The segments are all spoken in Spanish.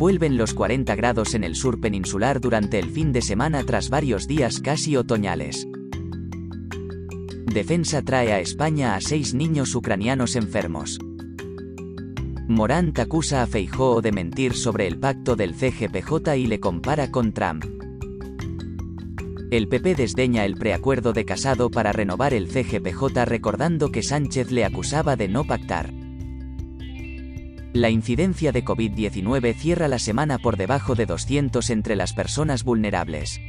Vuelven los 40 grados en el sur peninsular durante el fin de semana tras varios días casi otoñales. Defensa trae a España a seis niños ucranianos enfermos. Morant acusa a Feijóo de mentir sobre el pacto del CGPJ y le compara con Trump. El PP desdeña el preacuerdo de Casado para renovar el CGPJ recordando que Sánchez le acusaba de no pactar. La incidencia de COVID-19 cierra la semana por debajo de 200 entre las personas vulnerables.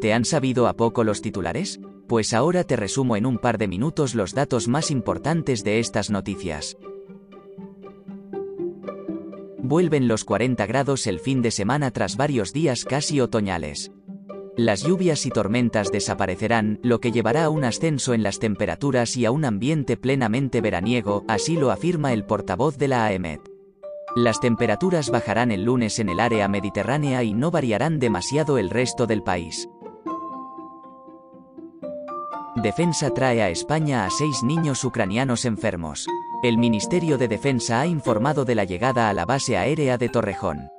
¿Te han sabido a poco los titulares? Pues ahora te resumo en un par de minutos los datos más importantes de estas noticias. Vuelven los 40 grados el fin de semana tras varios días casi otoñales. Las lluvias y tormentas desaparecerán, lo que llevará a un ascenso en las temperaturas y a un ambiente plenamente veraniego, así lo afirma el portavoz de la AEMET. Las temperaturas bajarán el lunes en el área mediterránea y no variarán demasiado el resto del país. Defensa trae a España a seis niños ucranianos enfermos. El Ministerio de Defensa ha informado de la llegada a la base aérea de Torrejón.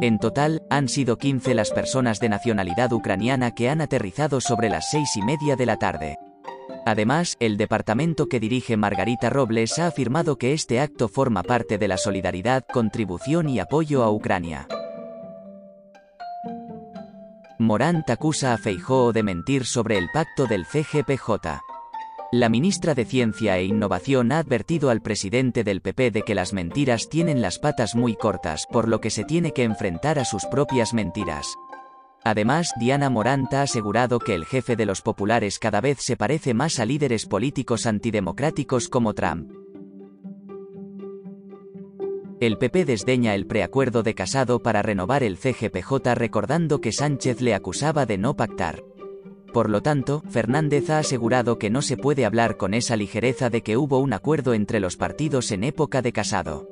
En total, han sido 15 las personas de nacionalidad ucraniana que han aterrizado sobre las seis y media de la tarde. Además, el departamento que dirige Margarita Robles ha afirmado que este acto forma parte de la solidaridad, contribución y apoyo a Ucrania. Morant acusa a Feijóo de mentir sobre el pacto del CGPJ. La ministra de Ciencia e Innovación ha advertido al presidente del PP de que las mentiras tienen las patas muy cortas, por lo que se tiene que enfrentar a sus propias mentiras. Además, Diana Morant ha asegurado que el jefe de los populares cada vez se parece más a líderes políticos antidemocráticos como Trump. El PP desdeña el preacuerdo de Casado para renovar el CGPJ recordando que Sánchez le acusaba de no pactar. Por lo tanto, Fernández ha asegurado que no se puede hablar con esa ligereza de que hubo un acuerdo entre los partidos en época de Casado.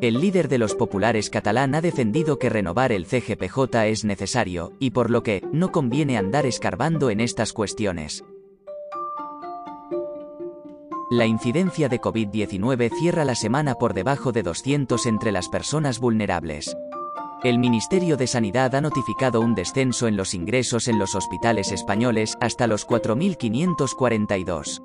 El líder de los populares catalán ha defendido que renovar el CGPJ es necesario, y por lo que, no conviene andar escarbando en estas cuestiones. La incidencia de COVID-19 cierra la semana por debajo de 200 entre las personas vulnerables. El Ministerio de Sanidad ha notificado un descenso en los ingresos en los hospitales españoles hasta los 4.542.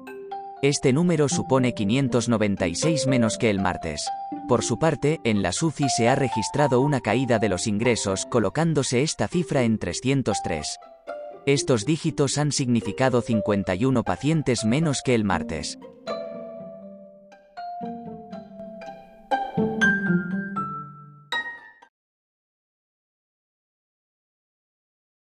Este número supone 596 menos que el martes. Por su parte, en la SUCI se ha registrado una caída de los ingresos, colocándose esta cifra en 303. Estos dígitos han significado 51 pacientes menos que el martes.